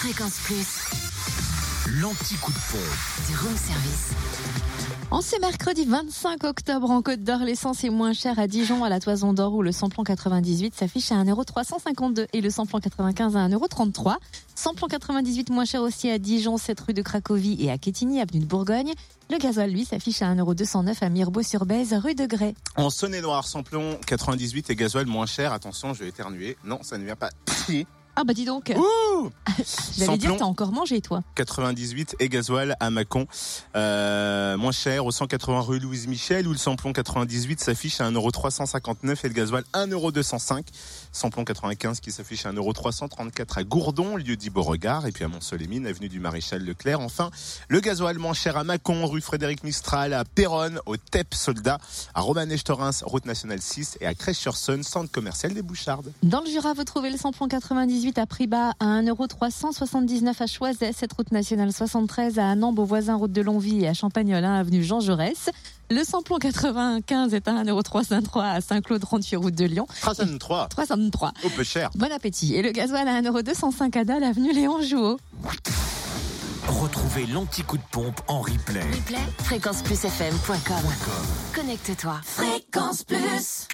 Fréquence Plus, L'anti-coup de pompe. du room service. En ce mercredi 25 octobre en Côte d'Or, l'essence est moins chère à Dijon à la Toison d'Or où le samplon 98 s'affiche à 1,352€ et le samplon 95 à 1,33€. Samplon 98 moins cher aussi à Dijon, 7 rue de Cracovie et à Quetigny, avenue de Bourgogne. Le gasoil, lui, s'affiche à 1,209€ à Mirbeau-sur-Bèze, rue de Grès. En Saône-et-Loire, samplon 98 et gasoil moins cher. Attention, je vais éternuer. Non, ça ne vient pas. Ah bah dis donc, Ouh j'allais dire t'as encore mangé toi. 98 et gasoil à Mâcon. Euh, moins cher au 180 rue Louise Michel où le samplon 98 s'affiche à 1,359€ et le gasoil 1,205€. Samplon 95 qui s'affiche à 1,334€ à Gourdon, lieu dit Beauregard, et puis à Mont-Solémine, avenue du Maréchal Leclerc. Enfin, le gasoil moins cher à Mâcon, rue Frédéric Mistral, à Péronne, au TEP Soldat, à Romanèche-Torins, route nationale 6 et à Crèche-sur-Saône, centre commercial des Bouchardes. Dans le Jura, vous trouvez le samplon 98 à prix bas à 1,379€ à Choiset, cette route nationale 73 à Annan, voisin route de Longvie et à Champagnol, hein, avenue Jean Jaurès. Le samplon 95 est à 1,353€ à Saint-Claude, 38 route de Lyon. 303, 303. au peu cher. Bon appétit. Et le gasoil à 1,205€ à Dalle, avenue Léon Jouot. Retrouvez l'anti-coup de pompe en replay. Replay, fréquenceplusfm.com. Connecte-toi. Fréquence Plus.